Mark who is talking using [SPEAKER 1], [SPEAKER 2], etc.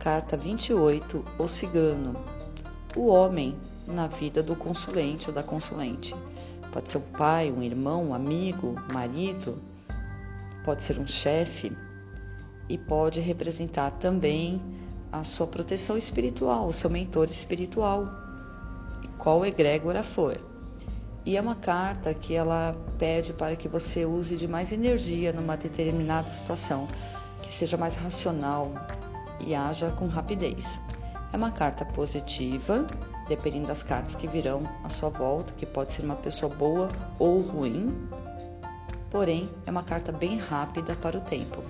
[SPEAKER 1] Carta 28, o cigano. O homem na vida do consulente ou da consulente. Pode ser um pai, um irmão, um amigo, marido, pode ser um chefe e pode representar também a sua proteção espiritual, o seu mentor espiritual, qual egrégora for. E é uma carta que ela pede para que você use de mais energia numa determinada situação, que seja mais racional e haja com rapidez. É uma carta positiva, dependendo das cartas que virão à sua volta, que pode ser uma pessoa boa ou ruim, porém é uma carta bem rápida para o tempo.